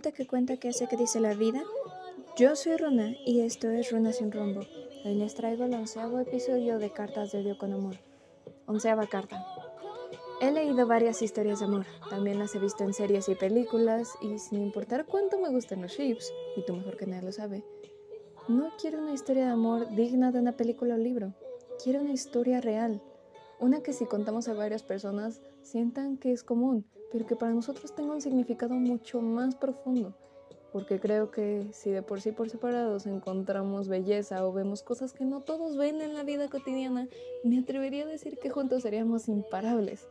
este que cuenta qué hace que dice la vida. Yo soy Runa y esto es Runa sin rumbo. Hoy les traigo el onceavo episodio de Cartas de Odio con Amor. Onceava carta. He leído varias historias de amor, también las he visto en series y películas, y sin importar cuánto me gustan los ships, y tú mejor que nadie lo sabe, no quiero una historia de amor digna de una película o libro, quiero una historia real, una que si contamos a varias personas sientan que es común, pero que para nosotros tenga un significado mucho más profundo. Porque creo que si de por sí por separados encontramos belleza o vemos cosas que no todos ven en la vida cotidiana, me atrevería a decir que juntos seríamos imparables.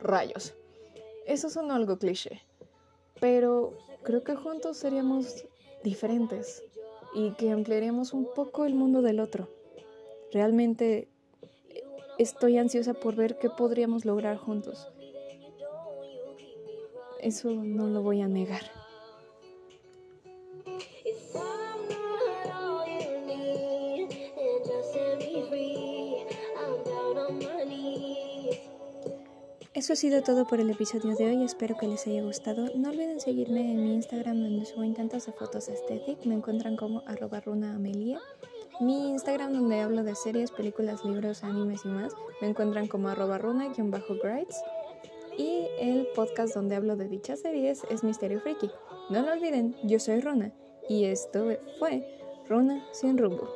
Rayos. Eso son algo cliché. Pero creo que juntos seríamos diferentes y que ampliaríamos un poco el mundo del otro. Realmente estoy ansiosa por ver qué podríamos lograr juntos. Eso no lo voy a negar. Eso ha sido todo por el episodio de hoy, espero que les haya gustado. No olviden seguirme en mi Instagram donde subo intentos de fotos estéticas, me encuentran como arroba runaamelia mi Instagram donde hablo de series, películas, libros, animes y más, me encuentran como arroba runa-grides. Y el podcast donde hablo de dichas series es Misterio Freaky. No lo olviden, yo soy Runa y esto fue Runa sin rumbo.